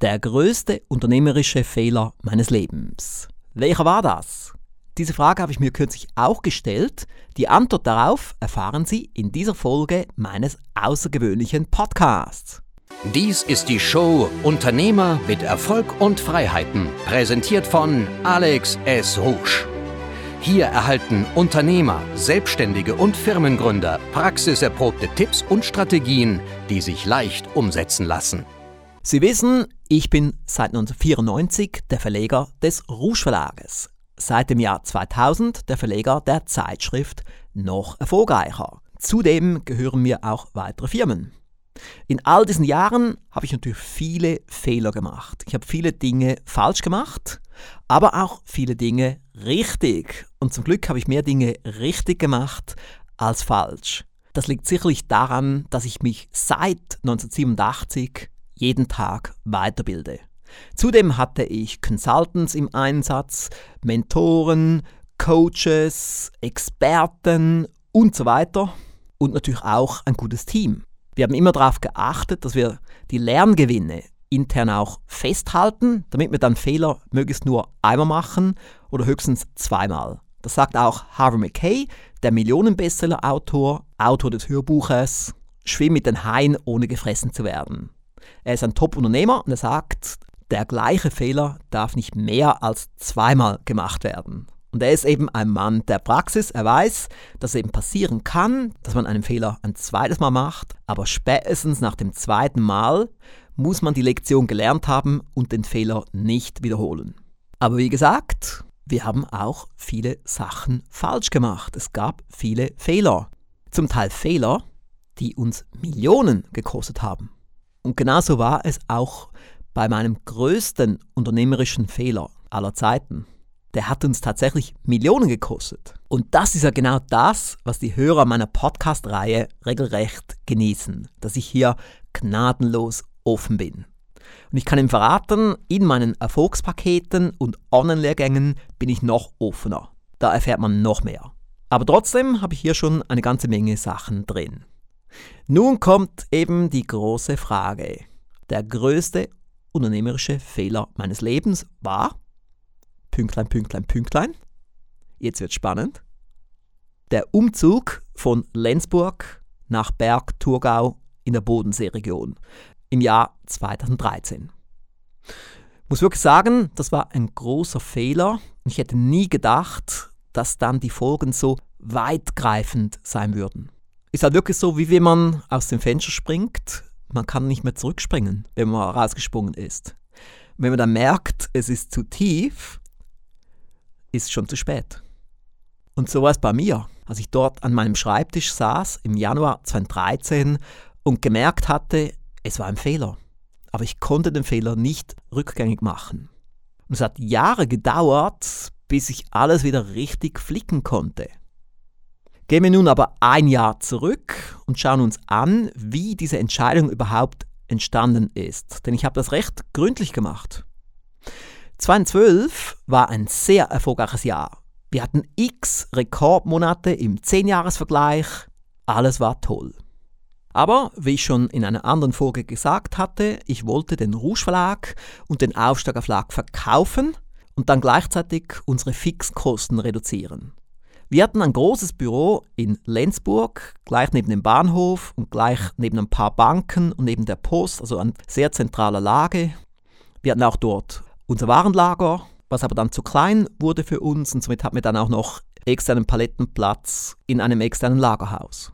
Der größte unternehmerische Fehler meines Lebens. Welcher war das? Diese Frage habe ich mir kürzlich auch gestellt. Die Antwort darauf erfahren Sie in dieser Folge meines außergewöhnlichen Podcasts. Dies ist die Show Unternehmer mit Erfolg und Freiheiten, präsentiert von Alex S. Rouge. Hier erhalten Unternehmer, Selbstständige und Firmengründer praxiserprobte Tipps und Strategien, die sich leicht umsetzen lassen. Sie wissen, ich bin seit 1994 der Verleger des Rouge Verlages. Seit dem Jahr 2000 der Verleger der Zeitschrift Noch erfolgreicher. Zudem gehören mir auch weitere Firmen. In all diesen Jahren habe ich natürlich viele Fehler gemacht. Ich habe viele Dinge falsch gemacht, aber auch viele Dinge richtig. Und zum Glück habe ich mehr Dinge richtig gemacht als falsch. Das liegt sicherlich daran, dass ich mich seit 1987 jeden Tag weiterbilde. Zudem hatte ich Consultants im Einsatz, Mentoren, Coaches, Experten und so weiter und natürlich auch ein gutes Team. Wir haben immer darauf geachtet, dass wir die Lerngewinne intern auch festhalten, damit wir dann Fehler möglichst nur einmal machen oder höchstens zweimal. Das sagt auch Harvey McKay, der Millionenbestseller-Autor, Autor des Hörbuches Schwimm mit den Haien, ohne gefressen zu werden. Er ist ein Top-Unternehmer und er sagt, der gleiche Fehler darf nicht mehr als zweimal gemacht werden. Und er ist eben ein Mann der Praxis. Er weiß, dass es eben passieren kann, dass man einen Fehler ein zweites Mal macht, aber spätestens nach dem zweiten Mal muss man die Lektion gelernt haben und den Fehler nicht wiederholen. Aber wie gesagt, wir haben auch viele Sachen falsch gemacht. Es gab viele Fehler. Zum Teil Fehler, die uns Millionen gekostet haben. Und genauso war es auch bei meinem größten unternehmerischen Fehler aller Zeiten. Der hat uns tatsächlich Millionen gekostet. Und das ist ja genau das, was die Hörer meiner Podcast-Reihe regelrecht genießen, dass ich hier gnadenlos offen bin. Und ich kann Ihnen verraten, in meinen Erfolgspaketen und Online-Lehrgängen bin ich noch offener. Da erfährt man noch mehr. Aber trotzdem habe ich hier schon eine ganze Menge Sachen drin. Nun kommt eben die große Frage. Der größte unternehmerische Fehler meines Lebens war, Pünktlein, Pünktlein, Pünktlein, jetzt wird spannend, der Umzug von Lenzburg nach Berg-Thurgau in der Bodenseeregion im Jahr 2013. Ich muss wirklich sagen, das war ein großer Fehler. Ich hätte nie gedacht, dass dann die Folgen so weitgreifend sein würden. Ist halt wirklich so, wie wenn man aus dem Fenster springt. Man kann nicht mehr zurückspringen, wenn man rausgesprungen ist. Und wenn man dann merkt, es ist zu tief, ist es schon zu spät. Und so war es bei mir, als ich dort an meinem Schreibtisch saß im Januar 2013 und gemerkt hatte, es war ein Fehler. Aber ich konnte den Fehler nicht rückgängig machen. Und es hat Jahre gedauert, bis ich alles wieder richtig flicken konnte. Gehen wir nun aber ein Jahr zurück und schauen uns an, wie diese Entscheidung überhaupt entstanden ist. Denn ich habe das recht gründlich gemacht. 2012 war ein sehr erfolgreiches Jahr. Wir hatten x Rekordmonate im 10-Jahres-Vergleich. Alles war toll. Aber, wie ich schon in einer anderen Folge gesagt hatte, ich wollte den Rouge Verlag und den Aufsteiger Verlag verkaufen und dann gleichzeitig unsere Fixkosten reduzieren. Wir hatten ein großes Büro in Lenzburg, gleich neben dem Bahnhof und gleich neben ein paar Banken und neben der Post, also an sehr zentraler Lage. Wir hatten auch dort unser Warenlager, was aber dann zu klein wurde für uns und somit hatten wir dann auch noch externen Palettenplatz in einem externen Lagerhaus.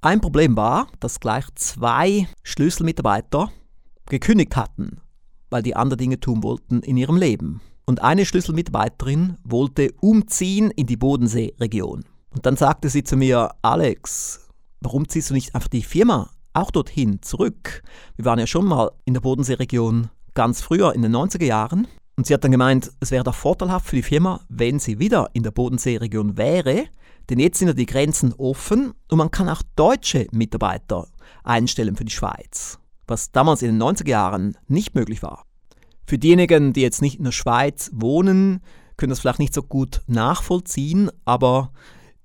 Ein Problem war, dass gleich zwei Schlüsselmitarbeiter gekündigt hatten, weil die andere Dinge tun wollten in ihrem Leben. Und eine Schlüsselmitarbeiterin wollte umziehen in die Bodenseeregion. Und dann sagte sie zu mir, Alex, warum ziehst du nicht einfach die Firma auch dorthin zurück? Wir waren ja schon mal in der Bodenseeregion ganz früher in den 90er Jahren. Und sie hat dann gemeint, es wäre doch vorteilhaft für die Firma, wenn sie wieder in der Bodenseeregion wäre, denn jetzt sind ja die Grenzen offen und man kann auch deutsche Mitarbeiter einstellen für die Schweiz, was damals in den 90er Jahren nicht möglich war. Für diejenigen, die jetzt nicht in der Schweiz wohnen, können das vielleicht nicht so gut nachvollziehen, aber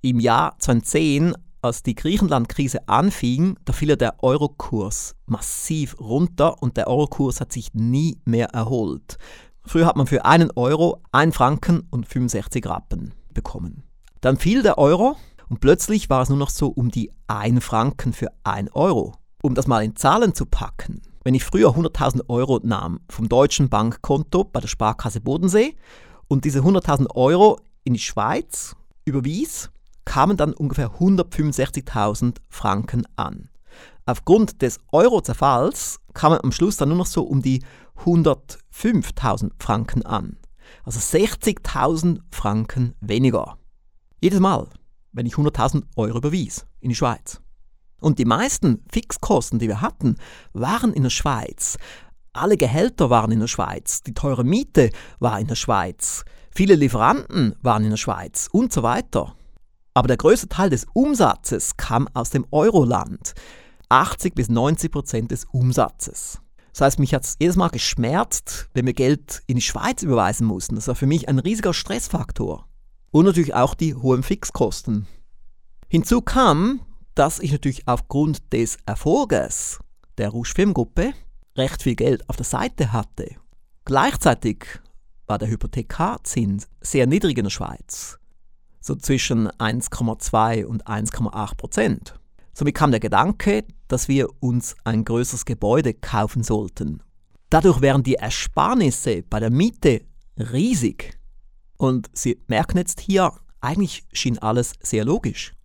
im Jahr 2010 als die Griechenland-Krise anfing, da fiel der Eurokurs massiv runter und der Eurokurs hat sich nie mehr erholt. Früher hat man für einen Euro 1 Franken und 65 Rappen bekommen. Dann fiel der Euro und plötzlich war es nur noch so um die 1 Franken für 1 Euro. Um das mal in Zahlen zu packen, wenn ich früher 100.000 Euro nahm vom deutschen Bankkonto bei der Sparkasse Bodensee und diese 100.000 Euro in die Schweiz überwies, kamen dann ungefähr 165.000 Franken an. Aufgrund des Euro-Zerfalls kamen am Schluss dann nur noch so um die 105.000 Franken an. Also 60.000 Franken weniger. Jedes Mal, wenn ich 100.000 Euro überwies in die Schweiz. Und die meisten Fixkosten, die wir hatten, waren in der Schweiz. Alle Gehälter waren in der Schweiz, die teure Miete war in der Schweiz, viele Lieferanten waren in der Schweiz und so weiter. Aber der größte Teil des Umsatzes kam aus dem Euroland. 80 bis 90 Prozent des Umsatzes. Das heißt, mich hat es jedes Mal geschmerzt, wenn wir Geld in die Schweiz überweisen mussten. Das war für mich ein riesiger Stressfaktor. Und natürlich auch die hohen Fixkosten. Hinzu kam, dass ich natürlich aufgrund des Erfolges der Rouge Filmgruppe recht viel Geld auf der Seite hatte. Gleichzeitig war der Hypothekarzins sehr niedrig in der Schweiz, so zwischen 1,2 und 1,8 Prozent. Somit kam der Gedanke, dass wir uns ein größeres Gebäude kaufen sollten. Dadurch wären die Ersparnisse bei der Miete riesig. Und Sie merken jetzt hier, eigentlich schien alles sehr logisch.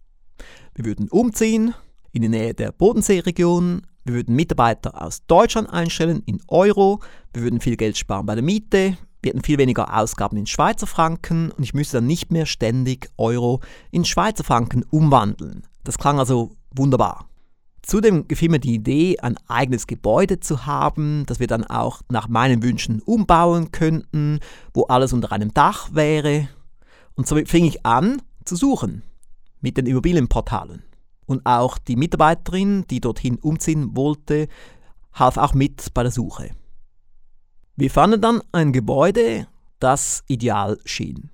Wir würden umziehen in die Nähe der Bodenseeregion. Wir würden Mitarbeiter aus Deutschland einstellen in Euro. Wir würden viel Geld sparen bei der Miete. Wir hätten viel weniger Ausgaben in Schweizer Franken und ich müsste dann nicht mehr ständig Euro in Schweizer Franken umwandeln. Das klang also wunderbar. Zudem gefiel mir die Idee, ein eigenes Gebäude zu haben, das wir dann auch nach meinen Wünschen umbauen könnten, wo alles unter einem Dach wäre. Und so fing ich an zu suchen mit den Immobilienportalen. Und auch die Mitarbeiterin, die dorthin umziehen wollte, half auch mit bei der Suche. Wir fanden dann ein Gebäude, das ideal schien.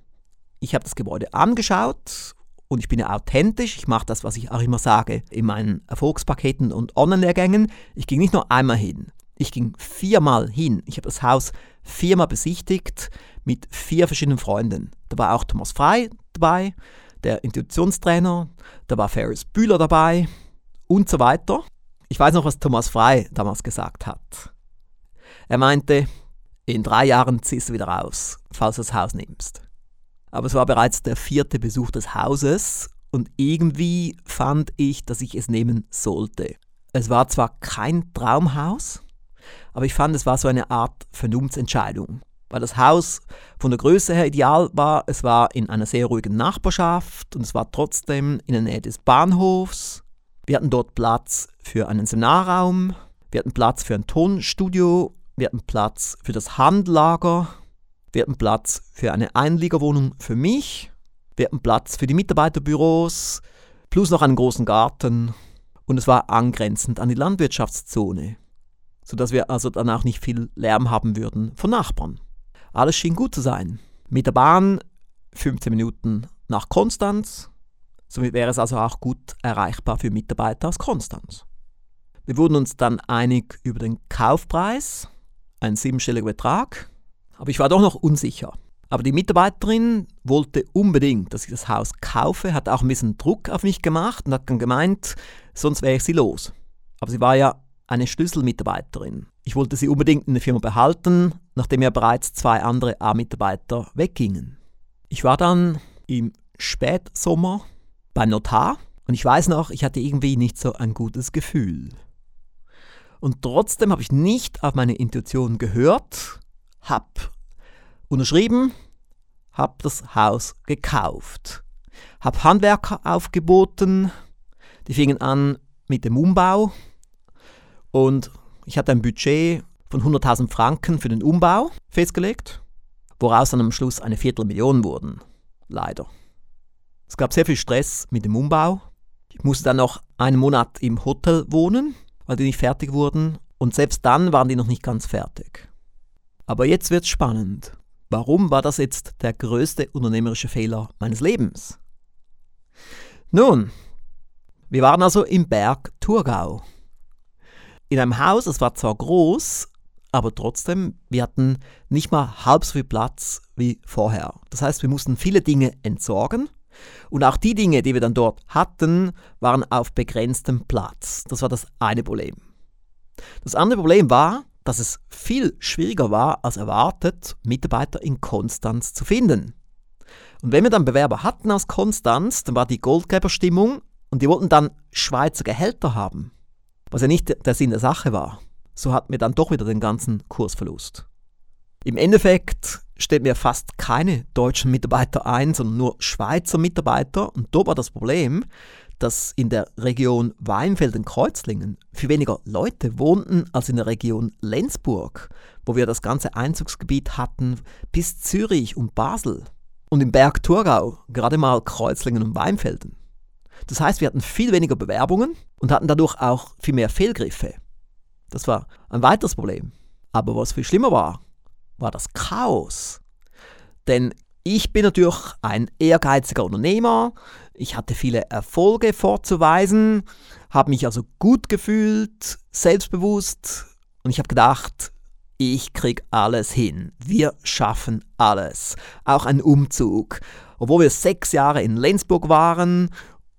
Ich habe das Gebäude angeschaut und ich bin ja authentisch. Ich mache das, was ich auch immer sage in meinen Erfolgspaketen und Online-Lehrgängen. Ich ging nicht nur einmal hin. Ich ging viermal hin. Ich habe das Haus viermal besichtigt mit vier verschiedenen Freunden. Da war auch Thomas Frei dabei, der Intuitionstrainer, da war Ferris Bühler dabei und so weiter. Ich weiß noch, was Thomas Frei damals gesagt hat. Er meinte, in drei Jahren ziehst du wieder raus, falls du das Haus nimmst. Aber es war bereits der vierte Besuch des Hauses und irgendwie fand ich, dass ich es nehmen sollte. Es war zwar kein Traumhaus, aber ich fand, es war so eine Art Vernunftsentscheidung weil das Haus von der Größe her ideal war. Es war in einer sehr ruhigen Nachbarschaft und es war trotzdem in der Nähe des Bahnhofs. Wir hatten dort Platz für einen Seminarraum, wir hatten Platz für ein Tonstudio, wir hatten Platz für das Handlager, wir hatten Platz für eine Einliegerwohnung für mich, wir hatten Platz für die Mitarbeiterbüros, plus noch einen großen Garten und es war angrenzend an die Landwirtschaftszone, sodass wir also dann auch nicht viel Lärm haben würden von Nachbarn. Alles schien gut zu sein. Mit der Bahn 15 Minuten nach Konstanz. Somit wäre es also auch gut erreichbar für Mitarbeiter aus Konstanz. Wir wurden uns dann einig über den Kaufpreis, ein siebenstelliger Betrag, aber ich war doch noch unsicher. Aber die Mitarbeiterin wollte unbedingt, dass ich das Haus kaufe, hat auch ein bisschen Druck auf mich gemacht und hat dann gemeint, sonst wäre ich sie los. Aber sie war ja eine Schlüsselmitarbeiterin. Ich wollte sie unbedingt in der Firma behalten, nachdem ja bereits zwei andere A-Mitarbeiter weggingen. Ich war dann im Spätsommer beim Notar und ich weiß noch, ich hatte irgendwie nicht so ein gutes Gefühl. Und trotzdem habe ich nicht auf meine Intuition gehört, habe unterschrieben, habe das Haus gekauft, habe Handwerker aufgeboten, die fingen an mit dem Umbau und ich hatte ein Budget von 100.000 Franken für den Umbau festgelegt, woraus dann am Schluss eine Viertelmillion wurden. Leider. Es gab sehr viel Stress mit dem Umbau. Ich musste dann noch einen Monat im Hotel wohnen, weil die nicht fertig wurden. Und selbst dann waren die noch nicht ganz fertig. Aber jetzt wird's spannend. Warum war das jetzt der größte unternehmerische Fehler meines Lebens? Nun, Wir waren also im Berg Thurgau. In einem Haus, es war zwar groß, aber trotzdem, wir hatten nicht mal halb so viel Platz wie vorher. Das heißt, wir mussten viele Dinge entsorgen und auch die Dinge, die wir dann dort hatten, waren auf begrenztem Platz. Das war das eine Problem. Das andere Problem war, dass es viel schwieriger war als erwartet, Mitarbeiter in Konstanz zu finden. Und wenn wir dann Bewerber hatten aus Konstanz, dann war die Goldgräberstimmung und die wollten dann Schweizer Gehälter haben, was ja nicht der Sinn der Sache war. So hatten wir dann doch wieder den ganzen Kursverlust. Im Endeffekt stellten wir fast keine deutschen Mitarbeiter ein, sondern nur Schweizer Mitarbeiter. Und da war das Problem, dass in der Region Weinfelden-Kreuzlingen viel weniger Leute wohnten als in der Region Lenzburg, wo wir das ganze Einzugsgebiet hatten bis Zürich und Basel. Und im Berg Thurgau gerade mal Kreuzlingen und Weinfelden. Das heißt, wir hatten viel weniger Bewerbungen und hatten dadurch auch viel mehr Fehlgriffe. Das war ein weiteres Problem. Aber was viel schlimmer war, war das Chaos. Denn ich bin natürlich ein ehrgeiziger Unternehmer, ich hatte viele Erfolge vorzuweisen, habe mich also gut gefühlt, selbstbewusst und ich habe gedacht, ich krieg alles hin. Wir schaffen alles. Auch ein Umzug. Obwohl wir sechs Jahre in Lenzburg waren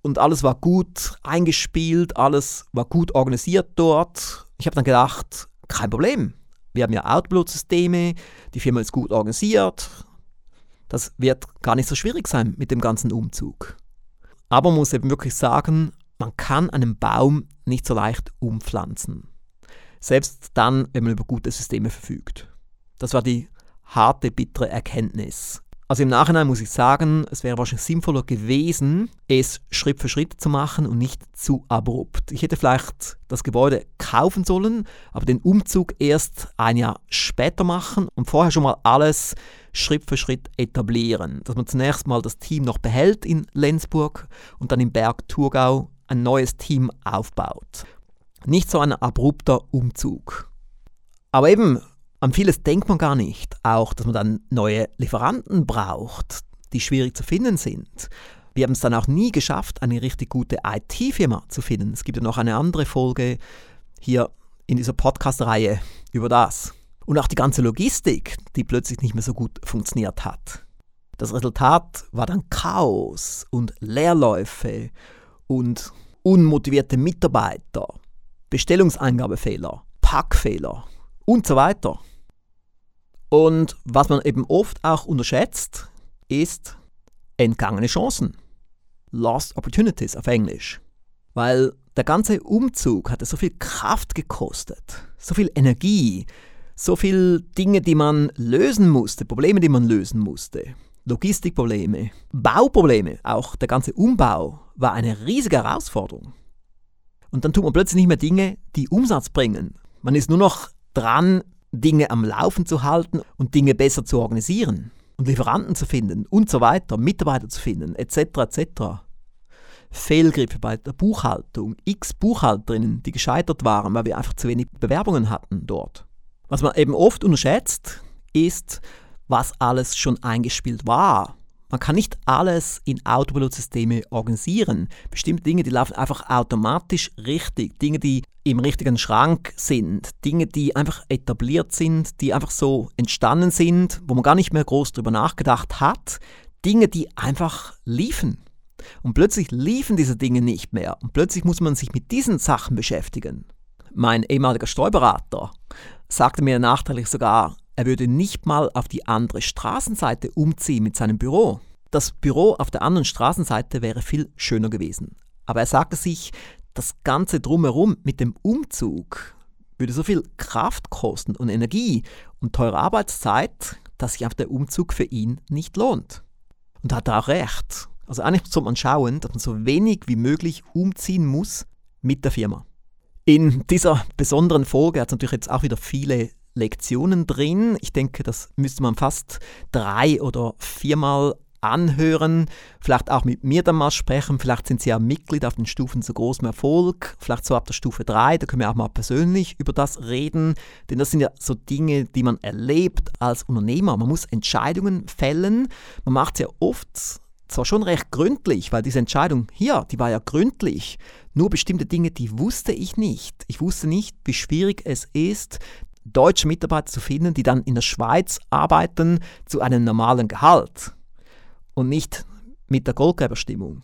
und alles war gut eingespielt, alles war gut organisiert dort. Ich habe dann gedacht, kein Problem. Wir haben ja Outload-Systeme, die Firma ist gut organisiert. Das wird gar nicht so schwierig sein mit dem ganzen Umzug. Aber man muss eben wirklich sagen, man kann einen Baum nicht so leicht umpflanzen. Selbst dann, wenn man über gute Systeme verfügt. Das war die harte, bittere Erkenntnis. Also im Nachhinein muss ich sagen, es wäre wahrscheinlich sinnvoller gewesen, es Schritt für Schritt zu machen und nicht zu abrupt. Ich hätte vielleicht das Gebäude kaufen sollen, aber den Umzug erst ein Jahr später machen und vorher schon mal alles Schritt für Schritt etablieren. Dass man zunächst mal das Team noch behält in Lenzburg und dann im Berg Thurgau ein neues Team aufbaut. Nicht so ein abrupter Umzug. Aber eben, an vieles denkt man gar nicht. Auch, dass man dann neue Lieferanten braucht, die schwierig zu finden sind. Wir haben es dann auch nie geschafft, eine richtig gute IT-Firma zu finden. Es gibt ja noch eine andere Folge hier in dieser Podcast-Reihe über das. Und auch die ganze Logistik, die plötzlich nicht mehr so gut funktioniert hat. Das Resultat war dann Chaos und Leerläufe und unmotivierte Mitarbeiter, Bestellungseingabefehler, Packfehler und so weiter. Und was man eben oft auch unterschätzt, ist entgangene Chancen. Lost Opportunities auf Englisch. Weil der ganze Umzug hatte so viel Kraft gekostet, so viel Energie, so viele Dinge, die man lösen musste, Probleme, die man lösen musste. Logistikprobleme, Bauprobleme, auch der ganze Umbau war eine riesige Herausforderung. Und dann tut man plötzlich nicht mehr Dinge, die Umsatz bringen. Man ist nur noch dran, Dinge am Laufen zu halten und Dinge besser zu organisieren und Lieferanten zu finden und so weiter, Mitarbeiter zu finden, etc. etc. Fehlgriffe bei der Buchhaltung, x Buchhalterinnen, die gescheitert waren, weil wir einfach zu wenig Bewerbungen hatten dort. Was man eben oft unterschätzt, ist, was alles schon eingespielt war man kann nicht alles in Autopilot-Systeme organisieren. Bestimmte Dinge, die laufen einfach automatisch richtig. Dinge, die im richtigen Schrank sind. Dinge, die einfach etabliert sind, die einfach so entstanden sind, wo man gar nicht mehr groß drüber nachgedacht hat. Dinge, die einfach liefen. Und plötzlich liefen diese Dinge nicht mehr. Und plötzlich muss man sich mit diesen Sachen beschäftigen. Mein ehemaliger Steuerberater sagte mir nachträglich sogar, er würde nicht mal auf die andere Straßenseite umziehen mit seinem Büro. Das Büro auf der anderen Straßenseite wäre viel schöner gewesen. Aber er sagte sich, das Ganze drumherum mit dem Umzug würde so viel Kraft kosten und Energie und teure Arbeitszeit, dass sich einfach der Umzug für ihn nicht lohnt. Und hat er auch recht. Also eigentlich sollte man schauen, dass man so wenig wie möglich umziehen muss mit der Firma. In dieser besonderen Folge hat es natürlich jetzt auch wieder viele Lektionen drin. Ich denke, das müsste man fast drei oder viermal anhören, vielleicht auch mit mir dann mal sprechen. Vielleicht sind Sie ja Mitglied auf den Stufen zu großem Erfolg, vielleicht so ab der Stufe 3, da können wir auch mal persönlich über das reden, denn das sind ja so Dinge, die man erlebt als Unternehmer. Man muss Entscheidungen fällen, man macht es ja oft zwar schon recht gründlich, weil diese Entscheidung hier, die war ja gründlich. Nur bestimmte Dinge, die wusste ich nicht. Ich wusste nicht, wie schwierig es ist, deutsche Mitarbeiter zu finden, die dann in der Schweiz arbeiten zu einem normalen Gehalt und nicht mit der Goldgräberstimmung.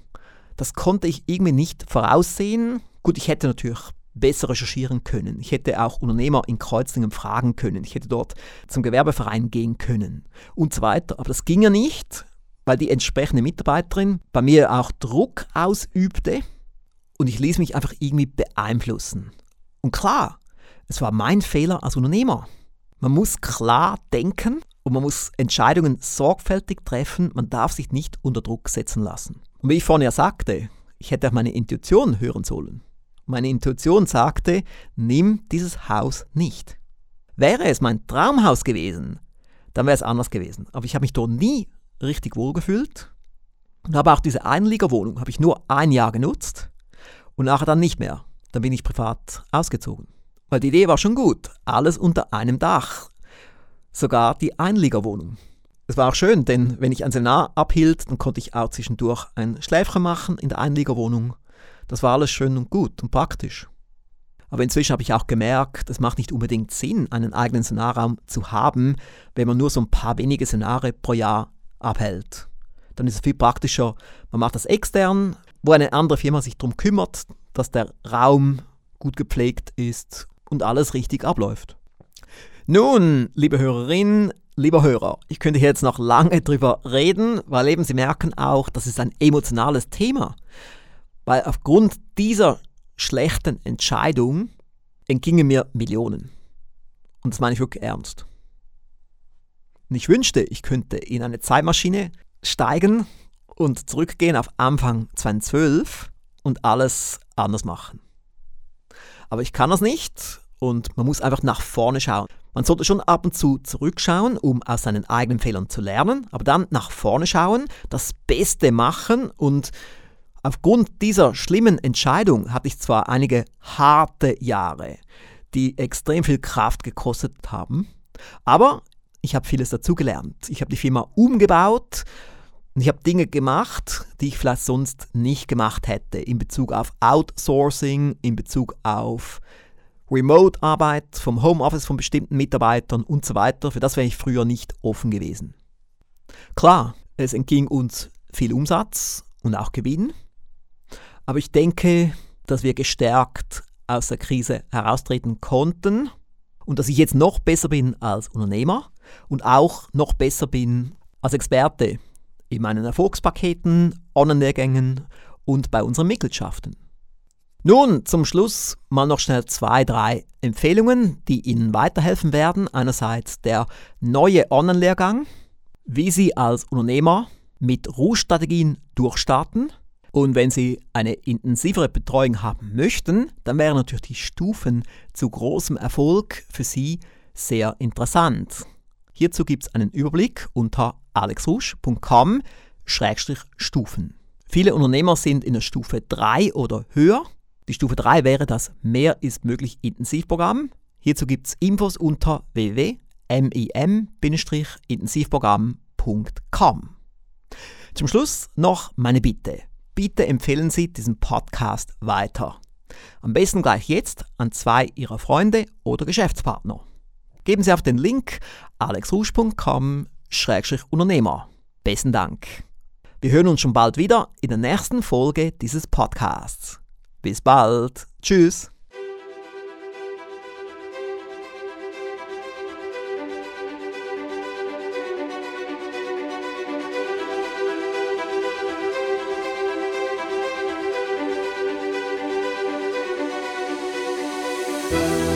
Das konnte ich irgendwie nicht voraussehen. Gut, ich hätte natürlich besser recherchieren können. Ich hätte auch Unternehmer in Kreuzlingen fragen können. Ich hätte dort zum Gewerbeverein gehen können und so weiter. Aber das ging ja nicht, weil die entsprechende Mitarbeiterin bei mir auch Druck ausübte und ich ließ mich einfach irgendwie beeinflussen. Und klar, es war mein Fehler als Unternehmer. Man muss klar denken und man muss Entscheidungen sorgfältig treffen. Man darf sich nicht unter Druck setzen lassen. Und wie ich vorhin ja sagte, ich hätte auf meine Intuition hören sollen. Meine Intuition sagte, nimm dieses Haus nicht. Wäre es mein Traumhaus gewesen, dann wäre es anders gewesen. Aber ich habe mich dort nie richtig wohl gefühlt und habe auch diese Einliegerwohnung habe ich nur ein Jahr genutzt und nachher dann nicht mehr. Dann bin ich privat ausgezogen. Weil die Idee war schon gut. Alles unter einem Dach. Sogar die Einliegerwohnung. Es war auch schön, denn wenn ich ein Seminar abhielt, dann konnte ich auch zwischendurch ein Schläfchen machen in der Einliegerwohnung. Das war alles schön und gut und praktisch. Aber inzwischen habe ich auch gemerkt, es macht nicht unbedingt Sinn, einen eigenen Seminarraum zu haben, wenn man nur so ein paar wenige Seminare pro Jahr abhält. Dann ist es viel praktischer, man macht das extern, wo eine andere Firma sich darum kümmert, dass der Raum gut gepflegt ist und alles richtig abläuft. Nun, liebe Hörerinnen, lieber Hörer, ich könnte hier jetzt noch lange drüber reden, weil eben Sie merken auch, das ist ein emotionales Thema. Weil aufgrund dieser schlechten Entscheidung entgingen mir Millionen. Und das meine ich wirklich ernst. Und ich wünschte, ich könnte in eine Zeitmaschine steigen und zurückgehen auf Anfang 2012 und alles anders machen. Aber ich kann das nicht und man muss einfach nach vorne schauen. Man sollte schon ab und zu zurückschauen, um aus seinen eigenen Fehlern zu lernen, aber dann nach vorne schauen, das Beste machen und aufgrund dieser schlimmen Entscheidung hatte ich zwar einige harte Jahre, die extrem viel Kraft gekostet haben, aber ich habe vieles dazugelernt. Ich habe die Firma umgebaut, und ich habe Dinge gemacht, die ich vielleicht sonst nicht gemacht hätte, in Bezug auf Outsourcing, in Bezug auf Remote-Arbeit vom Homeoffice von bestimmten Mitarbeitern und so weiter. Für das wäre ich früher nicht offen gewesen. Klar, es entging uns viel Umsatz und auch Gewinn, aber ich denke, dass wir gestärkt aus der Krise heraustreten konnten und dass ich jetzt noch besser bin als Unternehmer und auch noch besser bin als Experte in meinen Erfolgspaketen, Online-Lehrgängen und bei unseren Mitgliedschaften. Nun, zum Schluss mal noch schnell zwei, drei Empfehlungen, die Ihnen weiterhelfen werden. Einerseits der neue Online-Lehrgang, wie Sie als Unternehmer mit Ruhestrategien durchstarten. Und wenn Sie eine intensivere Betreuung haben möchten, dann wären natürlich die Stufen zu großem Erfolg für Sie sehr interessant. Hierzu gibt es einen Überblick unter alexrusch.com-stufen. Viele Unternehmer sind in der Stufe 3 oder höher. Die Stufe 3 wäre das Mehr ist möglich Intensivprogramm. Hierzu gibt es Infos unter www.mim-intensivprogramm.com. Zum Schluss noch meine Bitte. Bitte empfehlen Sie diesen Podcast weiter. Am besten gleich jetzt an zwei Ihrer Freunde oder Geschäftspartner. Geben Sie auf den Link alexrusch.com-unternehmer. Besten Dank. Wir hören uns schon bald wieder in der nächsten Folge dieses Podcasts. Bis bald. Tschüss. thank